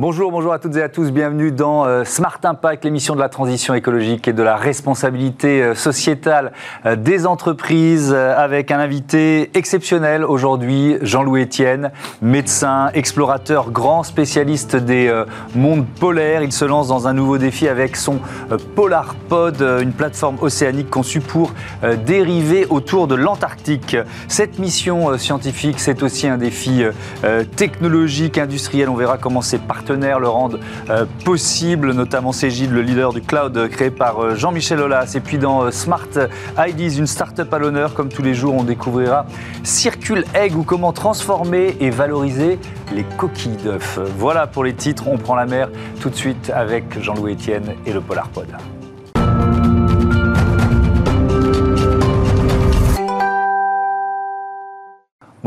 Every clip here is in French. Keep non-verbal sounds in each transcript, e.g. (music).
Bonjour, bonjour à toutes et à tous. Bienvenue dans euh, Smart Impact, l'émission de la transition écologique et de la responsabilité euh, sociétale euh, des entreprises, avec un invité exceptionnel aujourd'hui, Jean-Louis Etienne, médecin, explorateur, grand spécialiste des mondes polaires. Il se lance dans un nouveau défi avec son Polar Pod, une plateforme océanique conçue pour dériver autour de l'Antarctique. Cette mission scientifique, c'est aussi un défi technologique, industriel. On verra comment c'est le rendent euh, possible, notamment Cégide, le leader du cloud euh, créé par euh, Jean-Michel Aulas. Et puis dans Smart IDs, une start-up à l'honneur, comme tous les jours, on découvrira Circule Egg ou comment transformer et valoriser les coquilles d'œufs. Voilà pour les titres, on prend la mer tout de suite avec Jean-Louis Etienne et le Polar Pod.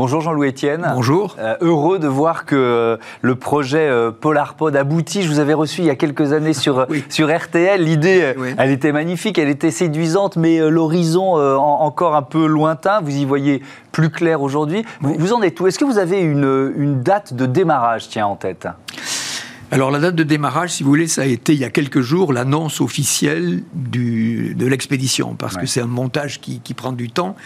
Bonjour Jean-Louis Etienne. Bonjour. Euh, heureux de voir que euh, le projet euh, PolarPod aboutit. Je vous avais reçu il y a quelques années sur, (laughs) sur RTL. L'idée, elle était magnifique, elle était séduisante, mais l'horizon encore un peu lointain. Vous y voyez plus clair aujourd'hui. Vous, en êtes où? Est-ce que vous avez une, une date de démarrage tiens, en tête? Alors la date de démarrage, si vous voulez, ça a été il y a quelques jours l'annonce officielle du, de l'expédition, parce que c'est un montage qui, qui, prend du temps,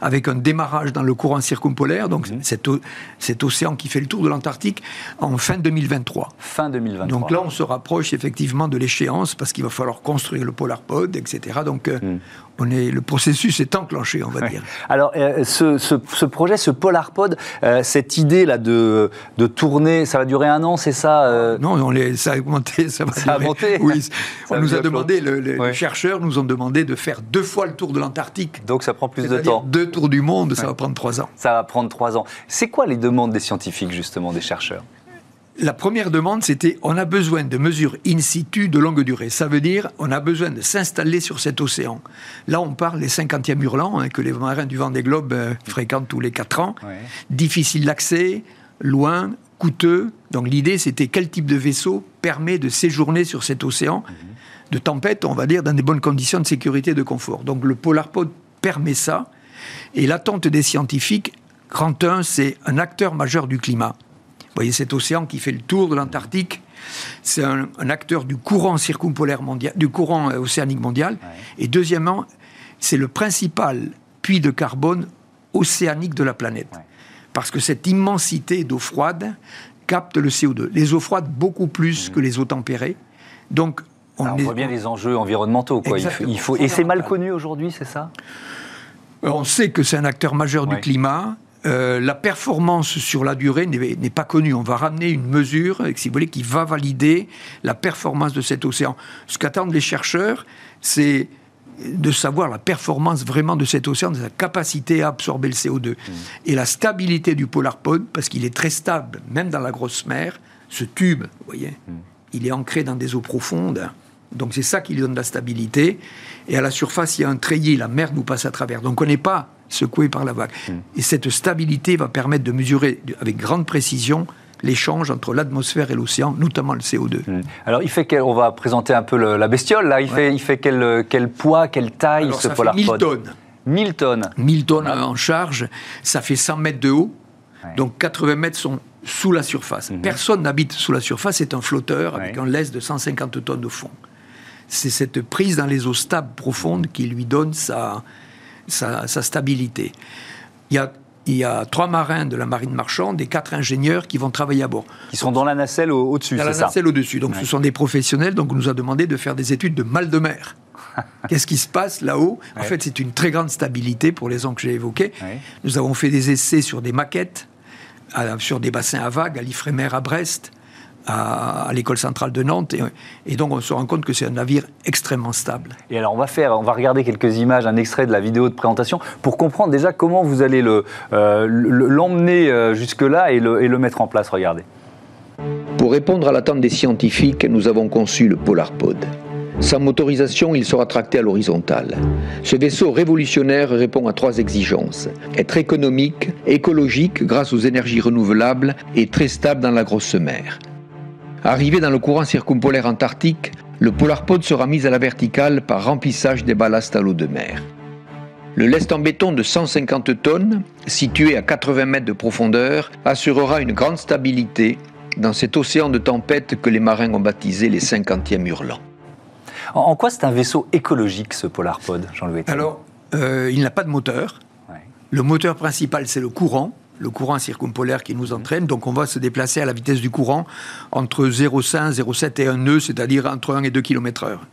avec un démarrage dans le courant circumpolaire, donc mhm. cet, cet, océan qui fait le tour de l'Antarctique, en fin 2023. Fin 2023. Donc là, on se rapproche effectivement de l'échéance, parce qu'il va falloir construire le Polar Pod, etc. Donc euh, mhm on est, le processus est enclenché, on va dire. Alors, euh, ce, projet, ce PolarPod, euh, cette idée-là de, de tourner, ça va durer un an, c'est ça euh? Non, on ça a augmenté. Ça, a augmenté Oui, on nous a demandé, les chercheurs nous ont demandé de faire deux fois le tour de l'Antarctique. Donc ça prend plus de temps. Deux tours du monde, ça va prendre trois ans. Ça va prendre trois ans. C'est quoi les demandes des scientifiques, justement, des chercheurs? La première demande, c'était on a besoin de mesures in situ de longue durée. Ça veut dire on a besoin de s'installer sur cet océan. Là, on parle des 50e hurlants hein, que les marins du Vendée Globe euh, fréquentent tous les 4 ans. Difficile d'accès, loin, coûteux. Donc l'idée, c'était quel type de vaisseau permet de séjourner sur cet océan de tempête, on va dire, dans des bonnes conditions de sécurité et de confort. Donc le Polarpod permet ça. Et l'attente des scientifiques, grand 1, c'est un acteur majeur du climat. Vous voyez cet océan qui fait le tour de l'Antarctique. C'est un, acteur du courant circumpolaire mondial, du courant euh, océanique mondial. Et deuxièmement, c'est le principal puits de carbone océanique de la planète. Parce que cette immensité d'eau froide capte le CO2. Les eaux froides beaucoup plus mmh. que les eaux tempérées. Donc on, voit bien les enjeux environnementaux. Quoi. Il faut, Et c'est mal connu aujourd'hui, c'est ça? On sait que c'est un acteur majeur du climat. Euh, la performance sur la durée n'est pas connue. On va ramener une mesure, si vous voulez, qui va valider la performance de cet océan. Ce qu'attendent les chercheurs, c'est de savoir la performance vraiment de cet océan, de sa capacité à absorber le CO2. Mmh. Et la stabilité du Polar Pod, parce qu'il est très stable, même dans la grosse mer, ce tube, vous voyez, mmh. il est ancré dans des eaux profondes. Donc c'est ça qui lui donne la stabilité. Et à la surface, il y a un treillis, la mer nous passe à travers. Donc on n'est pas secoué par la vague. Hmm. Et cette stabilité va permettre de mesurer avec grande précision l'échange entre l'atmosphère et l'océan, notamment le CO2. Hmm. Alors, il fait quel, on va présenter un peu la bestiole, là. Il fait, il fait quel, quel, poids, quelle taille, ce ça Fait 1000 tonnes. 1000 tonnes. 1000 tonnes en charge. Ça fait 100 mètres de haut. Donc, 80 mètres sont sous la surface. Hmm. Personne n'habite sous la surface. C'est un flotteur avec un laisse de 150 tonnes au fond. C'est cette prise dans les eaux stables profondes qui lui donne sa, sa, stabilité. Il y, a, il y a trois marins de la marine marchande et quatre ingénieurs qui vont travailler à bord. Qui sont dans la nacelle au-dessus, Dans la nacelle au-dessus. Donc ce sont des professionnels, donc on nous a demandé de faire des études de mal de mer. (laughs) Qu'est-ce qui se passe là-haut En fait, c'est une très grande stabilité pour les ans que j'ai évoqués. Nous avons fait des essais sur des maquettes, sur des bassins à vagues, à l'Ifremer à Brest, à, l'école centrale de Nantes. Et, donc, on se rend compte que c'est un navire extrêmement stable. Et alors, on va faire, on va regarder quelques images, un extrait de la vidéo de présentation pour comprendre déjà comment vous allez euh, l'emmener le, euh, jusque-là et le, et le mettre en place. Regardez. Pour répondre à l'attente des scientifiques, nous avons conçu le PolarPod. Sans motorisation, il sera tracté à l'horizontale. Ce vaisseau révolutionnaire répond à trois exigences. Être économique, écologique grâce aux énergies renouvelables et très stable dans la grosse mer. Arrivé dans le courant circumpolaire antarctique, le polarpod sera mis à la verticale par remplissage des ballasts à l'eau de mer. Le lest en béton de 150 tonnes, situé à 80 mètres de profondeur, assurera une grande stabilité dans cet océan de tempête que les marins ont baptisé les 50e hurlants. En, quoi c'est un vaisseau écologique, ce Polarpod, Jean-Louis Alors, euh, il n'a pas de moteur. Le moteur principal, c'est le courant le courant circumpolaire qui nous entraîne. Donc on va se déplacer à la vitesse du courant entre 0,5, 0,7 et 1 nœud, c'est-à-dire entre 1 et 2 km heure.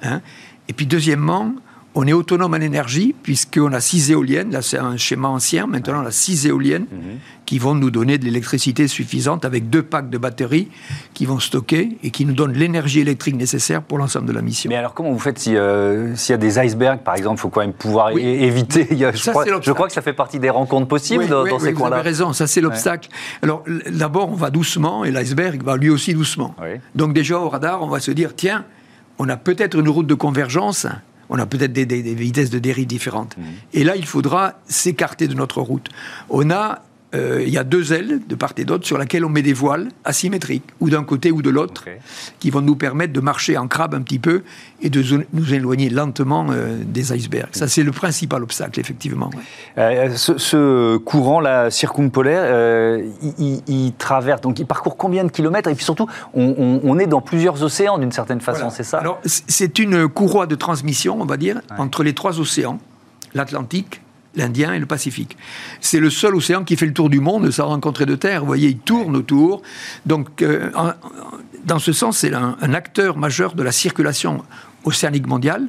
Hein. et puis deuxièmement, on est autonome en énergie, puisqu'on a six éoliennes. Là, c'est un schéma ancien. Maintenant, on a six éoliennes mhm. qui vont nous donner de l'électricité suffisante avec deux packs de batteries qui vont stocker et qui nous donnent l'énergie électrique nécessaire pour l'ensemble de la mission. Mais alors, comment vous faites euh, s'il y a des icebergs, par exemple Il faut quand même pouvoir éviter? je, crois, que ça fait partie des rencontres possibles dans, ces coins-là. Vous avez raison, ça, c'est l'obstacle. Alors, d'abord, on va doucement et l'iceberg va lui aussi doucement. Donc, déjà, au radar, on va se dire tiens, on a peut-être une route de convergence on a peut-être des, vitesses de dérive différentes. Mmh. Et là, il faudra s'écarter de notre route. On a euh, il y a deux ailes de part et d'autre sur lesquelles on met des voiles asymétriques, ou d'un côté ou de l'autre, qui vont nous permettre de marcher en crabe un petit peu et de nous éloigner lentement euh, des icebergs. Ça, c'est le principal obstacle, effectivement. Euh, ce, courant-là circumpolaire, il, traverse, donc il parcourt combien de kilomètres? Et puis surtout, on, est dans plusieurs océans d'une certaine façon, c'est ça? Alors, c'est une courroie de transmission, on va dire, entre les trois océans, l'Atlantique, l'Indien et le Pacifique. C'est le seul océan qui fait le tour du monde sans rencontrer de terre. Vous voyez, il tourne autour. Donc, euh, dans ce sens, c'est un, acteur majeur de la circulation océanique mondiale.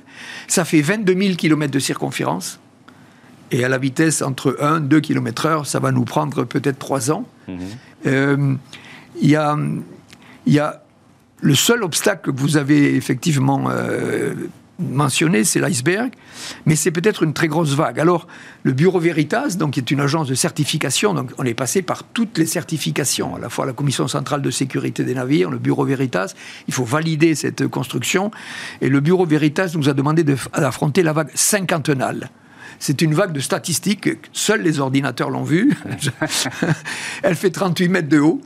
Ça fait 22 000 km de circonférence. Et à la vitesse entre 1 2 km heure, ça va nous prendre peut-être 3 ans. Mhm. Euh, il y, a, y, a, le seul obstacle que vous avez effectivement euh, mentionné, c'est l'iceberg, mais c'est peut-être une très grosse vague. Alors, le Bureau Veritas, donc, qui est une agence de certification, donc on est passé par toutes les certifications, à la fois la Commission centrale de sécurité des navires, le Bureau Veritas, il faut valider cette construction, et le Bureau Veritas nous a demandé d'affronter la vague cinquantenale. C'est une vague de statistiques, seuls les ordinateurs l'ont vue. (laughs) Elle fait 38 mètres de haut.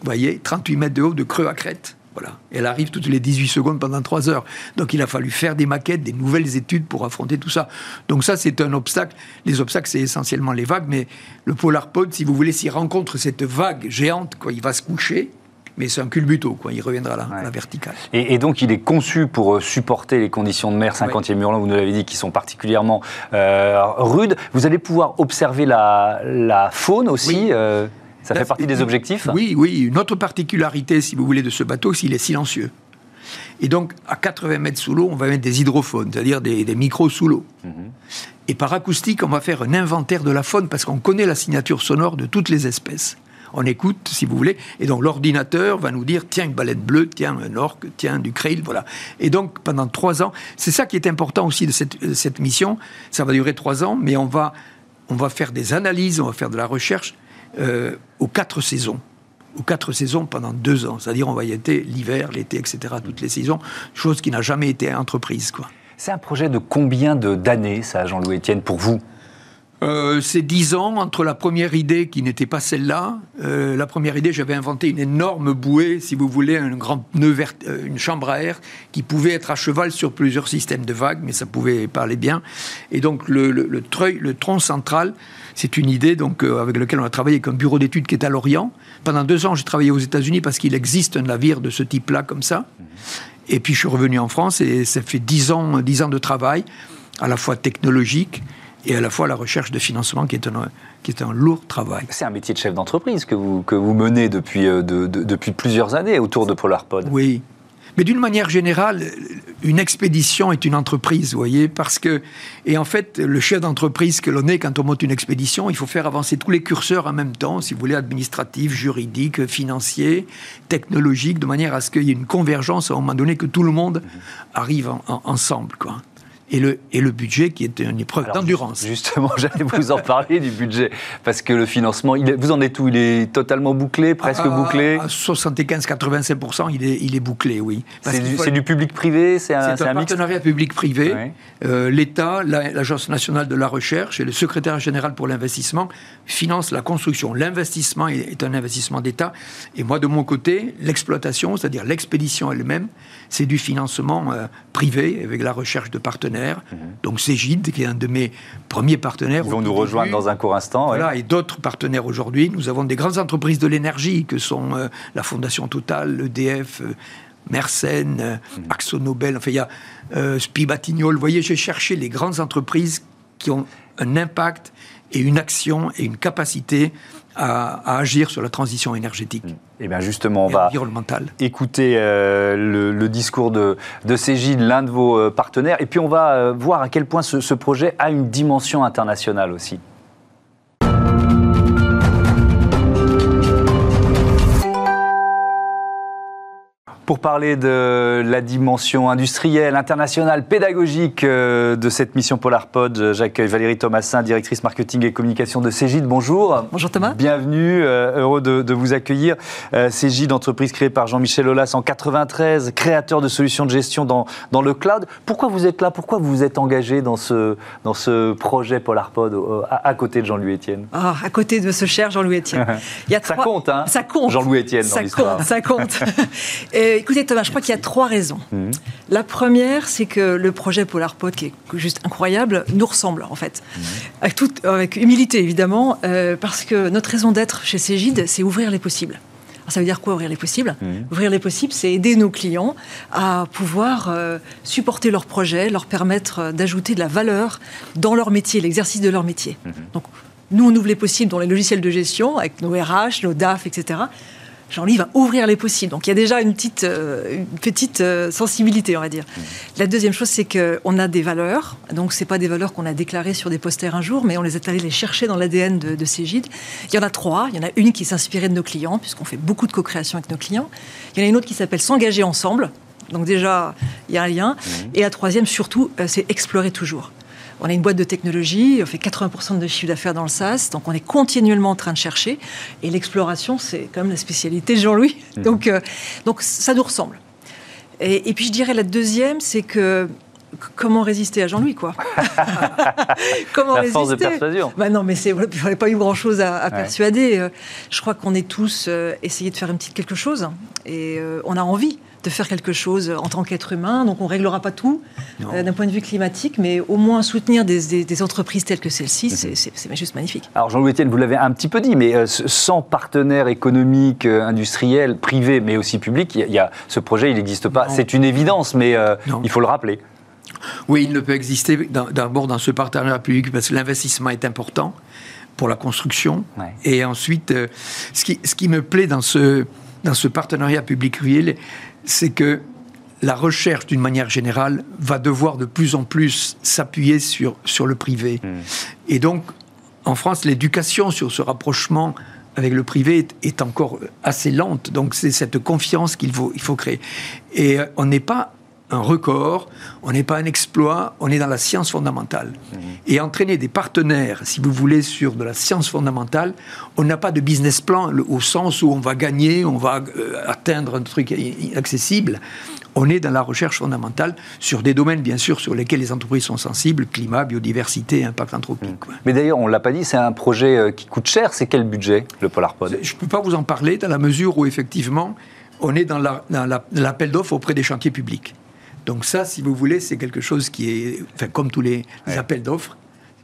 Vous voyez, 38 mètres de haut de creux à crête. Voilà. Elle arrive toutes les 18 secondes pendant 3 heures. Donc il a fallu faire des maquettes, des nouvelles études pour affronter tout ça. Donc ça, c'est un obstacle. Les obstacles, c'est essentiellement les vagues, mais le Polar Pod, si vous voulez, s'il rencontre cette vague géante, quoi, il va se coucher. Mais c'est un culbuto, quoi. il reviendra à la, la verticale. Et, donc il est conçu pour euh, supporter les conditions de mer 50e hurlant, vous nous l'avez dit, qui sont particulièrement euh, rudes. Vous allez pouvoir observer la, faune aussi euh, ça fait partie des objectifs Oui, oui. Une autre particularité, si vous voulez, de ce bateau, c'est qu'il est silencieux. Et donc, à 80 mètres sous l'eau, on va mettre des hydrophones, c'est-à-dire des, micros sous l'eau. Mhm. Et par acoustique, on va faire un inventaire de la faune parce qu'on connaît la signature sonore de toutes les espèces. On écoute, si vous voulez, et donc l'ordinateur va nous dire tiens, une baleine bleue, tiens, un orque, tiens, du krill, voilà. Et donc, pendant trois ans, c'est ça qui est important aussi de cette, cette mission. Ça va durer trois ans, mais on va, on va faire des analyses, on va faire de la recherche euh, aux quatre saisons. Aux quatre saisons pendant deux ans. C'est-à-dire, on va y être l'hiver, l'été, etc., toutes les saisons, chose qui n'a jamais été entreprise. Quoi. C'est un projet de combien d'années, ça, Jean-Louis Etienne, pour vous? Euh, c'est dix ans entre la première idée qui n'était pas celle-là. Euh, la première idée, j'avais inventé une énorme bouée, si vous voulez, un grand pneu une chambre à air qui pouvait être à cheval sur plusieurs systèmes de vagues, mais ça pouvait parler bien. Et donc le, le, le tronc central, c'est une idée donc, euh, avec laquelle on a travaillé un bureau d'études qui est à Lorient. Pendant deux ans, j'ai travaillé aux États-Unis parce qu'il existe un navire de ce type-là, comme ça. Et puis je suis revenu en France et ça fait dix ans, dix ans de travail, à la fois technologique et à la fois la recherche de financement qui est un, qui est un lourd travail. C'est un métier de chef d'entreprise que vous, que vous menez depuis, euh, depuis plusieurs années autour de PolarPod. Oui, mais d'une manière générale, une expédition est une entreprise, vous voyez, parce que, et en fait, le chef d'entreprise que l'on est quand on monte une expédition, il faut faire avancer tous les curseurs en même temps, si vous voulez, administratifs, juridiques, financiers, technologiques, de manière à ce qu'il y ait une convergence à un moment donné, que tout le monde arrive ensemble, quoi et le, et le budget qui est une épreuve d'endurance. Justement, (laughs) j'allais vous en parler du budget, parce que le financement, il vous en êtes où? Il est totalement bouclé, presque bouclé? À 75-85%, il est, il est bouclé, oui. C'est du, public-privé C'est un, un, partenariat public-privé. Euh, L'État, l'Agence nationale de la recherche et le secrétaire général pour l'investissement financent la construction. L'investissement est un investissement d'État. Et moi, de mon côté, l'exploitation, c'est-à-dire l'expédition elle-même, c'est du financement euh, privé avec la recherche de partenaires partenaires, donc Cégide, qui est un de mes premiers partenaires. Ils vont nous rejoindre dans un court instant. Voilà, et d'autres partenaires aujourd'hui. Nous avons des grandes entreprises de l'énergie, que sont euh, la Fondation Total, l'EDF, euh, Mersenne, euh, Axo Nobel, enfin il y a euh, Spibatignol. Vous voyez, j'ai cherché les grandes entreprises qui ont un impact et une action et une capacité à, à agir sur la transition énergétique. Et Eh bien justement, on va écouter euh, le, le discours de, de Cégide, l'un de vos euh, partenaires, et puis on va euh, voir à quel point ce, ce projet a une dimension internationale aussi. Pour parler de la dimension industrielle, internationale, pédagogique euh, de cette mission PolarPod, j'accueille Valérie Thomasin, directrice marketing et communication de Cégide. Bonjour. Bonjour Thomas. Bienvenue, euh, heureux de, de vous accueillir. Euh, Cégide, entreprise créée par Jean-Michel Aulas en 93, créateur de solutions de gestion dans, dans le cloud. Pourquoi vous êtes là? Pourquoi vous vous êtes engagé dans ce, dans ce projet PolarPod à, à côté de Jean-Louis Etienne? Ah, à côté de ce cher Jean-Louis Etienne. (laughs) Il y a Ça trois- compte, hein? Ça compte. Jean-Louis Etienne dans Ça compte, ça compte. (laughs) écoutez Thomas, je crois qu'il y a trois raisons. Mhm. La première, c'est que le projet PolarPod, qui est juste incroyable, nous ressemble en fait. Mhm. Avec, humilité évidemment, euh, parce que notre raison d'être chez Cégide, c'est ouvrir les possibles. Alors, ça veut dire quoi ouvrir les possibles? Mhm. Ouvrir les possibles, c'est aider nos clients à pouvoir euh, supporter leurs projets, leur permettre euh, d'ajouter de la valeur dans leur métier, l'exercice de leur métier. Donc, nous, on ouvre les possibles dans les logiciels de gestion, avec nos RH, nos DAF, etc. Jean-Louis va ouvrir les possibles. Donc il y a déjà une petite, euh, une petite euh, sensibilité, on va dire. La deuxième chose, c'est qu'on a des valeurs. Donc ce pas des valeurs qu'on a déclarées sur des posters un jour, mais on les est allés les chercher dans l'ADN de, de Cégide. Il y en a trois. Il y en a une qui s'inspirait de nos clients, puisqu'on fait beaucoup de co-création avec nos clients. Il y en a une autre qui s'appelle S'engager ensemble. Donc déjà, il y a un lien. Et la troisième, surtout, euh, c'est explorer toujours. On a une boîte de technologie, on fait 80% de chiffre d'affaires dans le SaaS, donc on est continuellement en train de chercher. Et l'exploration, c'est quand même la spécialité de Jean-Louis. Donc, euh, donc ça nous ressemble. Et, et puis je dirais la deuxième, c'est que comment résister à Jean-Louis, quoi? (laughs) Comment La résister force de persuasion. bah non, mais c'est, il n'y pas eu grand-chose à, à persuader. Euh, Je crois qu'on est tous euh, essayé de faire une petite quelque chose. Et euh, on a envie de faire quelque chose en tant qu'être humain. Donc on ne réglera pas tout euh, d'un point de vue climatique, mais au moins soutenir des, des- des entreprises telles que celle-ci, Mhm. c'est, juste magnifique. Alors Jean-Louis Etienne, vous l'avez un petit peu dit, mais euh, sans partenaires économiques, euh, industriels, privés, mais aussi publics, il y a- il y a, ce projet, il n'existe pas. C'est une évidence, mais euh, il faut le rappeler. Oui, il ne peut exister d'abord dans ce partenariat public parce que l'investissement est important pour la construction. Ouais. Et ensuite, euh, ce, qui, ce qui me plaît dans ce, dans ce partenariat public-privé, c'est que la recherche, d'une manière générale, va devoir de plus en plus s'appuyer sur, sur le privé. Et donc, en France, l'éducation sur ce rapprochement avec le privé est, est encore assez lente. Donc, c'est cette confiance qu'il faut, il faut créer. Et euh, on n'est pas un record, on n'est pas un exploit, on est dans la science fondamentale. Et entraîner des partenaires, si vous voulez, sur de la science fondamentale, on n'a pas de business plan au sens où on va gagner, on va euh, atteindre un truc inaccessible. On est dans la recherche fondamentale sur des domaines, bien sûr, sur lesquels les entreprises sont sensibles, climat, biodiversité, impact anthropique. quoi. Mais d'ailleurs, on ne l'a pas dit, c'est un projet euh, qui coûte cher. C'est quel budget, le PolarPod Je ne peux pas vous en parler dans la mesure où, effectivement, on est dans la- dans la- l'appel d'offres auprès des chantiers publics. Donc ça, si vous voulez, c'est quelque chose qui est, enfin, comme tous les, Ouais. appels d'offres,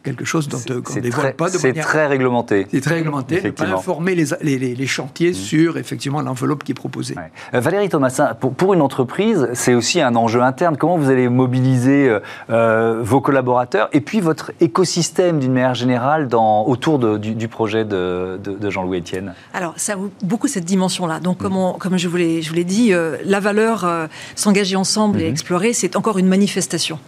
quelque chose dont euh, qu'on ne C'est dévoile très, pas de c'est manière... très réglementé. C'est très réglementé, ne pas informer les, les- les- les chantiers sur, effectivement, l'enveloppe qui est proposée. Ouais. Euh, Valérie Thomasin, pour, pour une entreprise, c'est aussi un enjeu interne. Comment vous allez mobiliser euh, vos collaborateurs et puis votre écosystème d'une manière générale dans, autour de- du, du projet de, de- de Jean-Louis Etienne? Alors, ça a beaucoup cette dimension-là. Donc, comme, on- comme je vous l'ai je vous l'ai dit, euh, la valeur euh, s'engager ensemble et explorer, c'est encore une manifestation.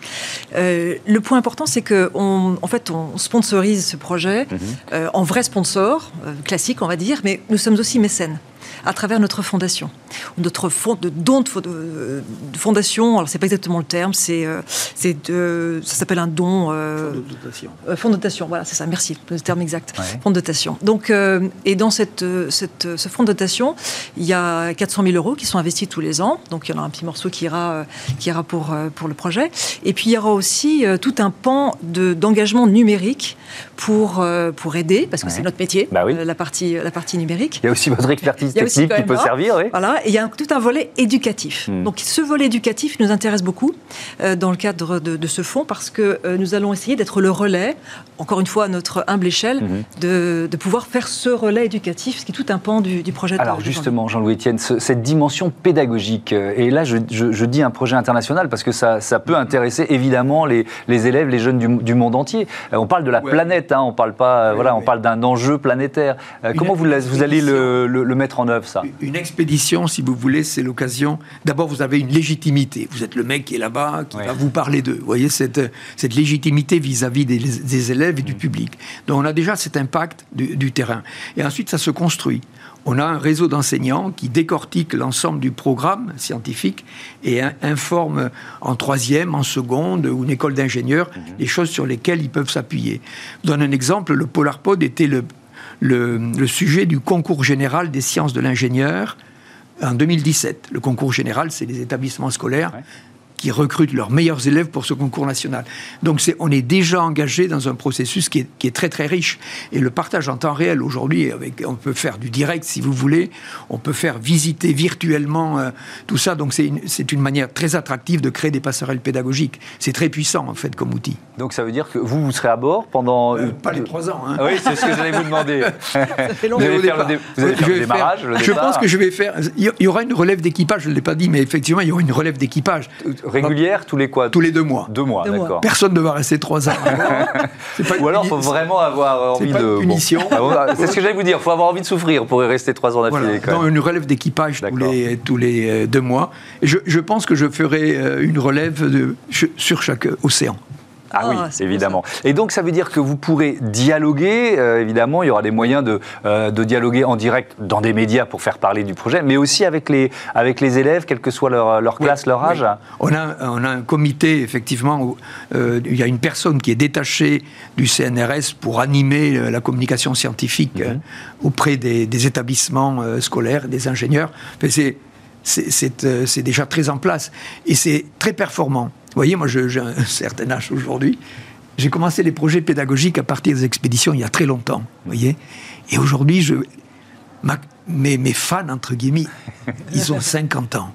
Euh, le point important, c'est que on, en fait, on sponsorise ce projet euh, en vrai sponsor, euh, classique, on va dire, mais nous sommes aussi mécènes à travers notre fondation. Notre fonds de don de, de- de fondation, alors c'est pas exactement le terme, c'est euh, c'est de- ça s'appelle un don. euh, De dotation. euh, fonds de dotation, voilà, c'est ça, merci, le terme exact. Ouais. Fonds de dotation. Donc, euh, et dans cette, euh, cette, ce fonds de dotation, il y a 400 000 euros qui sont investis tous les ans. Donc, il y en a un petit morceau qui ira, qui ira pour, pour le projet. Et puis, il y aura aussi tout un pan de- d'engagement numérique pour, pour aider, parce que Ouais. c'est notre métier, Bah oui. la, partie, la partie numérique. Il y a aussi votre expertise aussi qui peut servir, oui. Voilà, et il y a tout un volet éducatif. Hmm. Donc ce volet éducatif nous intéresse beaucoup euh, dans le cadre de, ce fonds parce que euh, nous allons essayer d'être le relais, encore une fois à notre humble échelle, hmm. de, pouvoir faire ce relais éducatif, ce qui est tout un pan du, projet. Alors justement, Jean-Louis Etienne, cette dimension pédagogique, et là je, dis un projet international parce que ça, ça peut intéresser évidemment les, les élèves, les jeunes du, monde entier. on parle de la planète, hein, on parle pas, voilà, on parle d'un enjeu planétaire. comment vous, vous allez le, le mettre en œuvre? Ça Une expédition, si vous voulez, c'est l'occasion. D'abord, vous avez une légitimité. Vous êtes le mec qui est là-bas, qui va vous parler d'eux. Vous voyez, cette, cette légitimité vis-à-vis des, élèves et du mm. public. Donc, on a déjà cet impact du, terrain. Et ensuite, ça se construit on a un réseau d'enseignants qui décortique l'ensemble du programme scientifique et informe en troisième, en seconde ou une école d'ingénieurs mm-hmm. les choses sur lesquelles ils peuvent s'appuyer. Je donne un exemple, le PolarPod était le, le, sujet du concours général des sciences de l'ingénieur en 2017. Le concours général, c'est les établissements scolaires qui recrutent leurs meilleurs élèves pour ce concours national. Donc on est déjà engagé dans un processus qui est, très très riche. Et le partage en temps réel aujourd'hui, on peut faire du direct si vous voulez, on peut faire visiter virtuellement euh, tout ça. Donc c'est une, une, manière très attractive de créer des passerelles pédagogiques. C'est très puissant en fait comme outil. Donc ça veut dire que vous, vous serez à bord pendant... Euh, pas les trois ans. Hein. oui, c'est ce que j'allais vous demander. (laughs) vous allez faire le, vous allez faire le démarrage Je pense que je vais faire... Il y aura une relève d'équipage, je ne l'ai pas dit, mais effectivement, il y aura une relève d'équipage régulière tous les quoi? Tous les deux mois. Deux mois, d'accord. Personne ne va rester trois ans. (laughs) Ou alors, il faut vraiment avoir envie de. punition. Ah c'est ce que j'allais vous dire. Il faut avoir envie de souffrir pour y rester trois ans d'affilée. Dans une relève d'équipage tous les, tous les euh, deux mois. Et je, je, pense que je ferai euh, une relève de, sur chaque océan. Ah, oui, ah, évidemment. Et donc ça veut dire que vous pourrez dialoguer, euh, évidemment, il y aura des moyens de, euh, de, dialoguer en direct dans des médias pour faire parler du projet, mais aussi avec les, avec les élèves, quelle que soit leur, leur classe, leur âge. On, a, on a un comité, effectivement, où euh, il y a une personne qui est détachée du CNRS pour animer la communication scientifique mhm. auprès des, des établissements scolaires, des ingénieurs. c'est c'est déjà très en place et c'est très performant. Vous voyez, moi, j'ai un (laughs) certain âge aujourd'hui. J'ai commencé les projets pédagogiques à partir des expéditions il y a très longtemps. Vous voyez Et aujourd'hui, je, mes, mes, fans, entre guillemets, ils ont (laughs) 50 ans.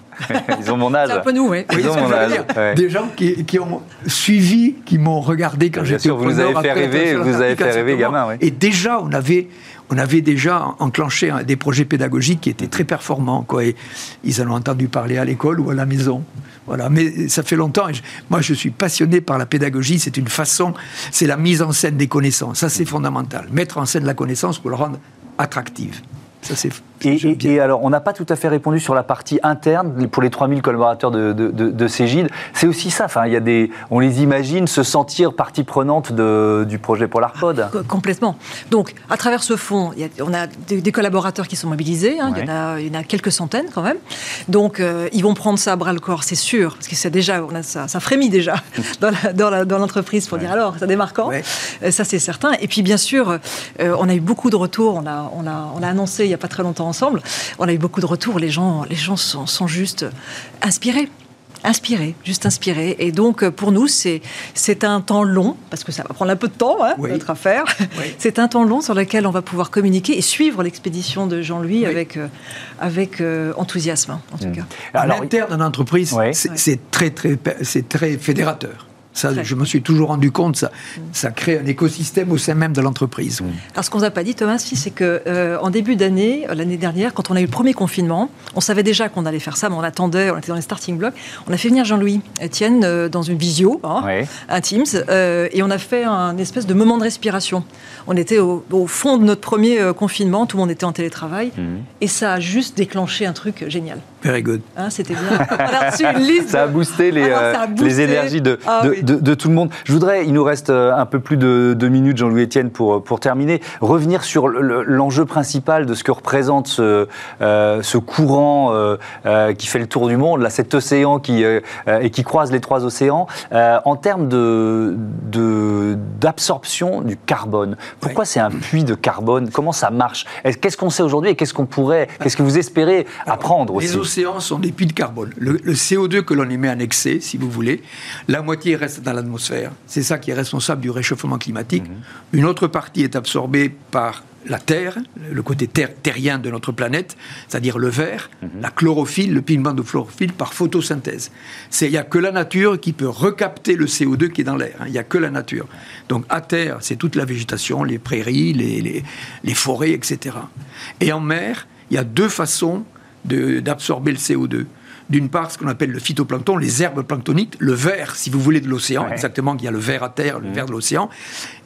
Ils ont mon âge. C'est un peu nous, oui. Ils ont mon âge. Des gens qui, qui, ont suivi, qui m'ont regardé quand j'étais au Vous nous avez fait rêver, vous avez fait rêver gamin. Oui. Et déjà, on avait, on avait déjà enclenché des projets pédagogiques qui étaient très performants. Quoi, et ils en ont entendu parler à l'école ou à la maison. Voilà, mais ça fait longtemps. moi, je suis passionné par la pédagogie. C'est une façon, c'est la mise en scène des connaissances. Ça, c'est fondamental. Mettre en scène la connaissance pour le rendre attractive. Ça, c'est et, alors, on n'a pas tout à fait répondu sur la partie interne pour les 3000 collaborateurs de, de, de, Cégide. C'est aussi ça. Enfin, il y a des, on les imagine se sentir partie prenante du projet Polarpod. Ah, complètement. Donc, à travers ce fonds, il y a, on a des, collaborateurs qui sont mobilisés. Hein. il, y en a, il, y en a, quelques centaines quand même. Donc, euh, ils vont prendre ça à bras le corps, c'est sûr, parce que c'est déjà, on a ça, ça frémit déjà (laughs) dans l'entreprise pour dire alors, ça démarre quand euh, Ça, c'est certain. Et puis, bien sûr, euh, on a eu beaucoup de retours. On a, on a, on a annoncé il n'y a pas très longtemps ensemble. On a eu beaucoup de retours. Les gens, les gens sont, juste inspirés inspirés, juste inspirés. Et donc, pour nous, c'est, c'est un temps long, parce que ça va prendre un peu de temps, hein, notre affaire. (laughs) C'est un temps long sur lequel on va pouvoir communiquer et suivre l'expédition de Jean-Louis avec, euh, avec euh, enthousiasme, en tout mmh. cas. À l'interne d'une entreprise, c'est, très, très, c'est très fédérateur. Ça, je me suis toujours rendu compte, ça, ça crée un écosystème au sein même de l'entreprise. Alors, ce qu'on n'a pas dit, Thomas, c'est qu'en euh, en début d'année, euh, l'année dernière, quand on a eu le premier confinement, on savait déjà qu'on allait faire ça, mais on attendait, on était dans les starting blocks. On a fait venir Jean-Louis Etienne euh, dans une visio, hein, un Teams, et on a fait un espèce de moment de respiration. On était au, fond de notre premier confinement, tout le monde était en télétravail, mhm. et ça a juste déclenché un truc génial. Very good. Hein, C'était bien. (laughs) On a reçu une liste. Ça a boosté les, ah les énergies de, ah de, de, tout le monde. Je voudrais, il nous reste euh, un peu plus de deux minutes, Jean-Louis Etienne, pour, pour terminer, revenir sur l'enjeu principal de ce que représente ce, euh, ce courant euh, qui fait le tour du monde, là, cet océan qui, et qui croise les trois océans, en termes d'absorption de, du carbone. Pourquoi c'est un puits de carbone? Comment ça marche? Qu'est-ce qu'on sait aujourd'hui et qu'est-ce qu'on pourrait, qu'est-ce que vous espérez apprendre aussi? Les océans sont des puits de carbone. Le, le CO2 que l'on émet en excès, si vous voulez, la moitié reste dans l'atmosphère. C'est ça qui est responsable du réchauffement climatique. Une autre partie est absorbée par la terre, le côté terrien de notre planète, c'est-à-dire le mhm. la chlorophylle, le pigment de chlorophylle par photosynthèse. Il n'y a que la nature qui peut recapter le CO2 qui est dans l'air. Hein. Il n'y a que la nature. Donc à terre, c'est toute la végétation, les prairies, les, forêts, etc. Et en mer, il y a deux façons d'absorber le CO2 d'une part ce qu'on appelle le phytoplancton, les herbes planctoniques, le verre, si vous voulez, de l'océan, exactement, il y a le verre à terre, le verre de l'océan,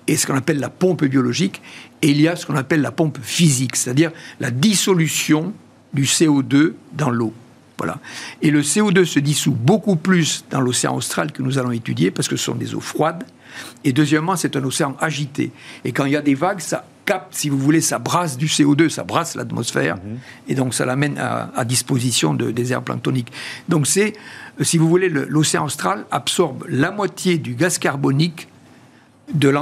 et ce qu'on appelle la pompe biologique, et il y a ce qu'on appelle la pompe physique, c'est-à-dire la dissolution du CO2 dans l'eau. Voilà. Et le CO2 se dissout beaucoup plus dans l'océan austral que nous allons étudier parce que ce sont des eaux froides. Et deuxièmement, c'est un océan agité. Et quand il y a des vagues, ça capte, si vous voulez, ça brasse du CO2, ça brasse l'atmosphère. Mhm. Et donc, ça l'amène à, disposition de, des aires planctoniques. Donc, c'est, si vous voulez, l'océan austral absorbe la moitié du gaz carbonique de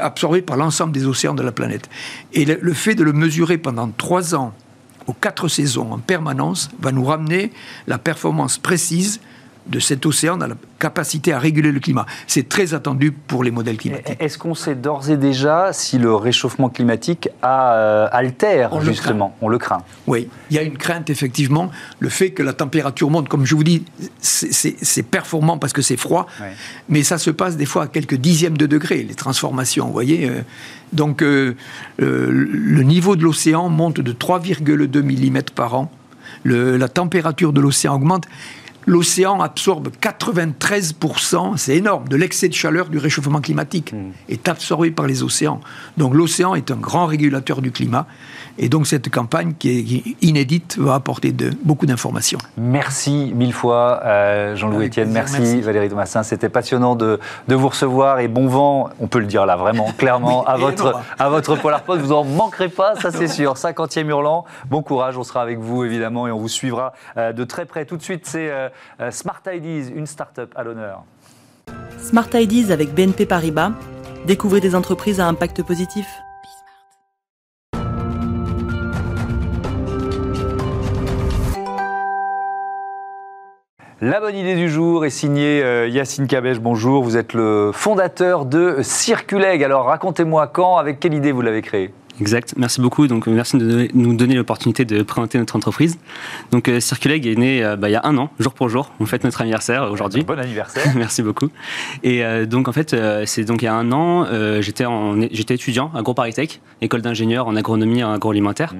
absorbé par l'ensemble des océans de la planète. Et le, fait de le mesurer pendant trois ans, aux quatre saisons, en permanence, va nous ramener la performance précise de cet océan dans la capacité à réguler le climat. C'est très attendu pour les modèles climatiques. Est-ce qu'on sait d'ores et déjà si le réchauffement climatique a, euh, altère justement? On le craint. Oui, il y a une crainte effectivement. Le fait que la température monte, comme je vous dis, c'est performant parce que c'est froid, mais ça se passe des fois à quelques dixièmes de degrés, les transformations, vous voyez. Euh. donc euh, le niveau de l'océan monte de 3,2 mm par an. la température de l'océan augmente l'océan absorbe 93%, c'est énorme, de l'excès de chaleur du réchauffement climatique, hmm. est absorbé par les océans. Donc l'océan est un grand régulateur du climat. Et donc cette campagne qui est inédite va apporter de, beaucoup d'informations. Merci mille fois euh, Jean-Louis Etienne, merci, Valérie Thomasin. C'était passionnant de, de, vous recevoir et bon vent, on peut le dire là vraiment (laughs) clairement, à, votre, à votre Polar Pod. Vous en manquerez pas, ça c'est sûr. 50e Hurlant, bon courage, on sera avec vous évidemment et on vous suivra euh, de très près. Tout de suite, c'est euh, Smart Ideas, une start-up à l'honneur. Smart Ideas avec BNP Paribas. Découvrez des entreprises à impact positif. La bonne idée du jour est signée euh, Yacine Kabesh. Bonjour, vous êtes le fondateur de Circuleg. Alors racontez-moi quand, avec quelle idée vous l'avez créé Exact. Merci beaucoup. Donc, merci de nous donner l'opportunité de présenter notre entreprise. Donc, euh, Circuleg est né euh, bah, il y a un an, jour pour jour. On fête notre anniversaire aujourd'hui. Bon anniversaire. (laughs) merci beaucoup. Et euh, donc, en fait, c'est donc il y a un an, j'étais j'étais étudiant à Gros Paris Tech, école d'ingénieur en agronomie et agroalimentaire. Mmh.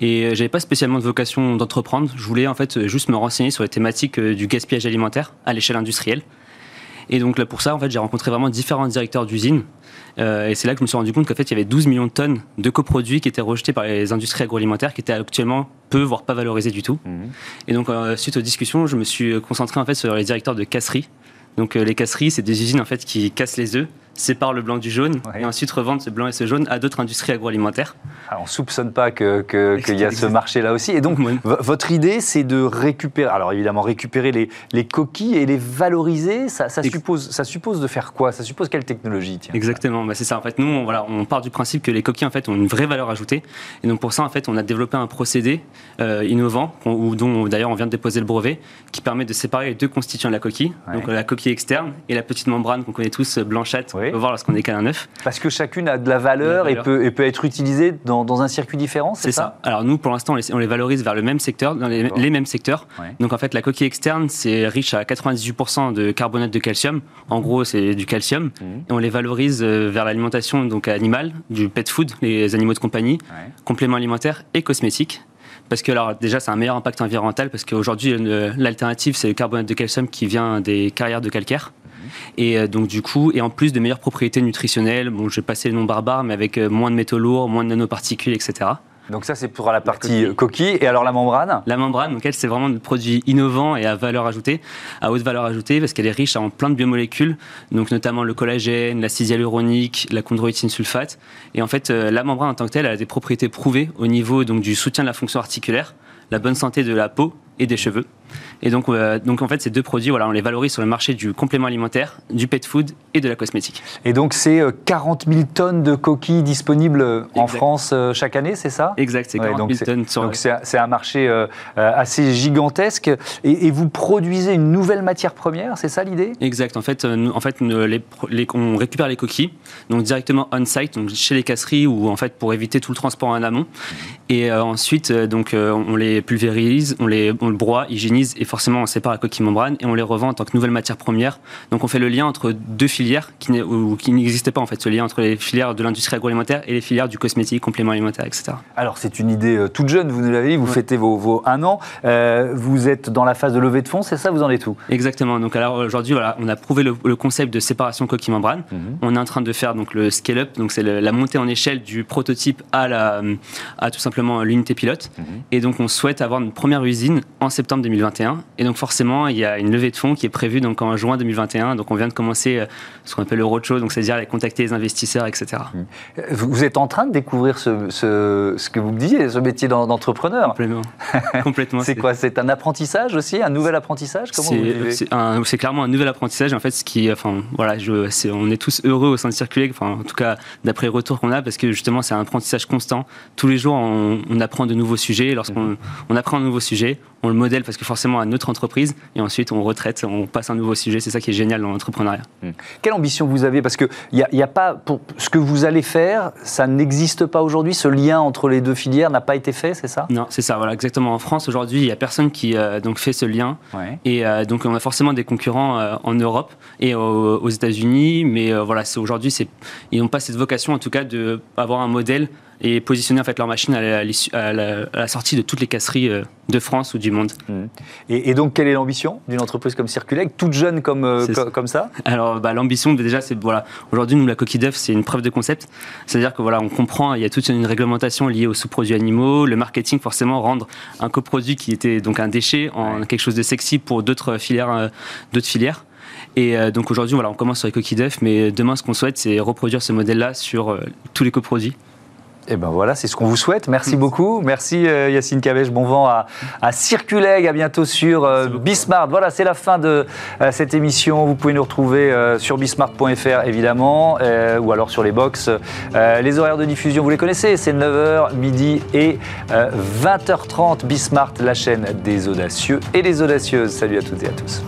Et j'avais pas spécialement de vocation d'entreprendre. Je voulais en fait juste me renseigner sur les thématiques du gaspillage alimentaire à l'échelle industrielle. Et donc là, pour ça, en fait, j'ai rencontré vraiment différents directeurs d'usines. Euh, et c'est là que je me suis rendu compte qu'en fait, il y avait 12 millions de tonnes de coproduits qui étaient rejetés par les industries agroalimentaires, qui étaient actuellement peu, voire pas valorisés du tout. Mhm. Et donc, euh, suite aux discussions, je me suis concentré en fait sur les directeurs de casseries. Donc, euh, les casseries, c'est des usines en fait qui cassent les œufs sépare le blanc du jaune et ensuite revendre ce blanc et ce jaune à d'autres industries agroalimentaires. Alors, on ne soupçonne pas qu'il que, y a ce marché-là aussi. Et donc, votre idée, c'est de récupérer, alors évidemment, récupérer les, les coquilles et les valoriser. Ça, ça suppose, ça suppose de faire quoi? Ça suppose quelle technologie Exactement, bah, c'est ça. En fait, nous, on, voilà, on part du principe que les coquilles en fait, ont une vraie valeur ajoutée. Et donc, pour ça, en fait, on a développé un procédé euh, innovant, dont d'ailleurs on vient de déposer le brevet, qui permet de séparer les deux constituants de la coquille. Donc, la coquille externe et la petite membrane qu'on connaît tous, blanchette on peut voir lorsqu'on est un œuf. Parce que chacune a de la valeur, Et, peut, et, peut, être utilisée dans, dans un circuit différent, c'est ça, Alors nous, pour l'instant, on, les valorise vers le même secteur, dans les, les mêmes secteurs. Donc en fait, la coquille externe, c'est riche à 98% de carbonate de calcium. En gros, c'est du calcium. Mmh. Et on les valorise euh, vers l'alimentation donc animale, du pet food, les animaux de compagnie, compléments alimentaires et cosmétiques parce que alors déjà c'est un meilleur impact environnemental parce qu'aujourd'hui l'alternative c'est le carbonate de calcium qui vient des carrières de calcaire et euh, donc, du coup, et en plus de meilleures propriétés nutritionnelles, bon, je vais passer le nom barbare, mais avec euh, moins de métaux lourds, moins de nanoparticules, etc. Donc ça, c'est pour la partie coquille. Et alors la membrane? La membrane, donc elle, c'est vraiment un produit innovant et à valeur ajoutée, à haute valeur ajoutée, parce qu'elle est riche en plein de biomolécules, donc notamment le collagène, l'acide hyaluronique, la chondroïtine sulfate. Et en fait, euh, la membrane en tant que telle, elle a des propriétés prouvées au niveau donc, du soutien de la fonction articulaire, la bonne santé de la peau et des cheveux. Et donc, euh, donc en fait, ces deux produits, voilà, on les valorise sur le marché du complément alimentaire, du pet food et de la cosmétique. Et donc, c'est 40 000 tonnes de coquilles disponibles en France chaque année, c'est ça? Exact, c'est 40 000 tonnes. Sur... Donc, c'est un marché assez gigantesque. Et, vous produisez une nouvelle matière première, c'est ça l'idée? Exact. En fait, en fait les, on récupère les coquilles, donc directement on-site, donc chez les casseries, ou en fait pour éviter tout le transport en amont. Et ensuite, donc, on les pulvérise, on, les, on le broie, hygiénise et forcément on sépare la coquille membrane et on les revend en tant que nouvelle matière première. Donc on fait le lien entre deux filières qui, n'existaient pas en fait, ce lien entre les filières de l'industrie agroalimentaire et les filières du cosmétique, complément alimentaire, etc. Alors c'est une idée euh, toute jeune, vous nous l'avez dit, vous fêtez vos, vos, un an, euh, vous êtes dans la phase de levée de fonds, c'est ça, vous en êtes où? Exactement. Donc alors aujourd'hui voilà, on a prouvé le, concept de séparation coquille membrane. Mhm. On est en train de faire donc le scale up, donc c'est la montée en échelle du prototype à la à tout simplement l'unité pilote. Mhm. Et donc on souhaite avoir une première usine en septembre 2021. Et donc forcément, il y a une levée de fonds qui est prévue donc en juin 2021. Donc on vient de commencer euh, ce qu'on appelle le roadshow, donc c'est-à-dire aller contacter les investisseurs, etc. Mmh. Vous êtes en train de découvrir ce, ce, que vous me disiez, ce métier d'entrepreneur. Complètement. (laughs) Complètement. c'est quoi? C'est un apprentissage aussi, un nouvel apprentissage? C'est clairement un nouvel apprentissage. En fait, ce qui, enfin, voilà, je, on est tous heureux au sein de Circuler, enfin, en tout cas d'après les retours qu'on a, parce que justement, c'est un apprentissage constant. Tous les jours, on, on apprend de nouveaux sujets. Lorsqu'on mmh. on apprend un nouveau sujet, on le modèle parce que forcément à notre entreprise et ensuite on retraite, on passe un nouveau sujet. C'est ça qui est génial dans l'entrepreneuriat. Hmm. Quelle ambition vous avez? Parce que il y, a, pas pour ce que vous allez faire, ça n'existe pas aujourd'hui. Ce lien entre les deux filières n'a pas été fait, c'est ça? Non, c'est ça. Voilà, exactement. En France aujourd'hui, il y a personne qui euh, donc fait ce lien. Et euh, donc on a forcément des concurrents euh, en Europe et aux États-Unis, mais voilà, c'est aujourd'hui, c'est ils n'ont pas cette vocation en tout cas de avoir un modèle et positionner en fait leur machine à la, sortie de toutes les casseries euh, de France ou du monde. Mmh. Et, donc, quelle est l'ambition d'une entreprise comme Circuleg, toute jeune comme, euh, comme ça? Alors, bah, l'ambition, déjà, c'est voilà, aujourd'hui, nous, la coquille d'œuf, c'est une preuve de concept. C'est-à-dire que voilà, on comprend, il y a toute une réglementation liée aux sous-produits animaux, le marketing, forcément, rendre un coproduit qui était donc un déchet en quelque chose de sexy pour d'autres filières, euh, d'autres filières. Et donc aujourd'hui, voilà, on commence sur les coquilles d'œufs, mais demain, ce qu'on souhaite, c'est reproduire ce modèle-là sur tous les coproduits. Et eh ben voilà, c'est ce qu'on vous souhaite. Merci beaucoup. Merci euh, Yacine Cabèche. Bon vent à, à Circuleg. À bientôt sur euh, Bismart. Voilà, c'est la fin de euh, cette émission. Vous pouvez nous retrouver sur bismart.fr évidemment, ou alors sur les box. les horaires de diffusion, vous les connaissez. C'est 9h, midi et 20h30. Bismart, la chaîne des audacieux et des audacieuses. Salut à toutes et à tous.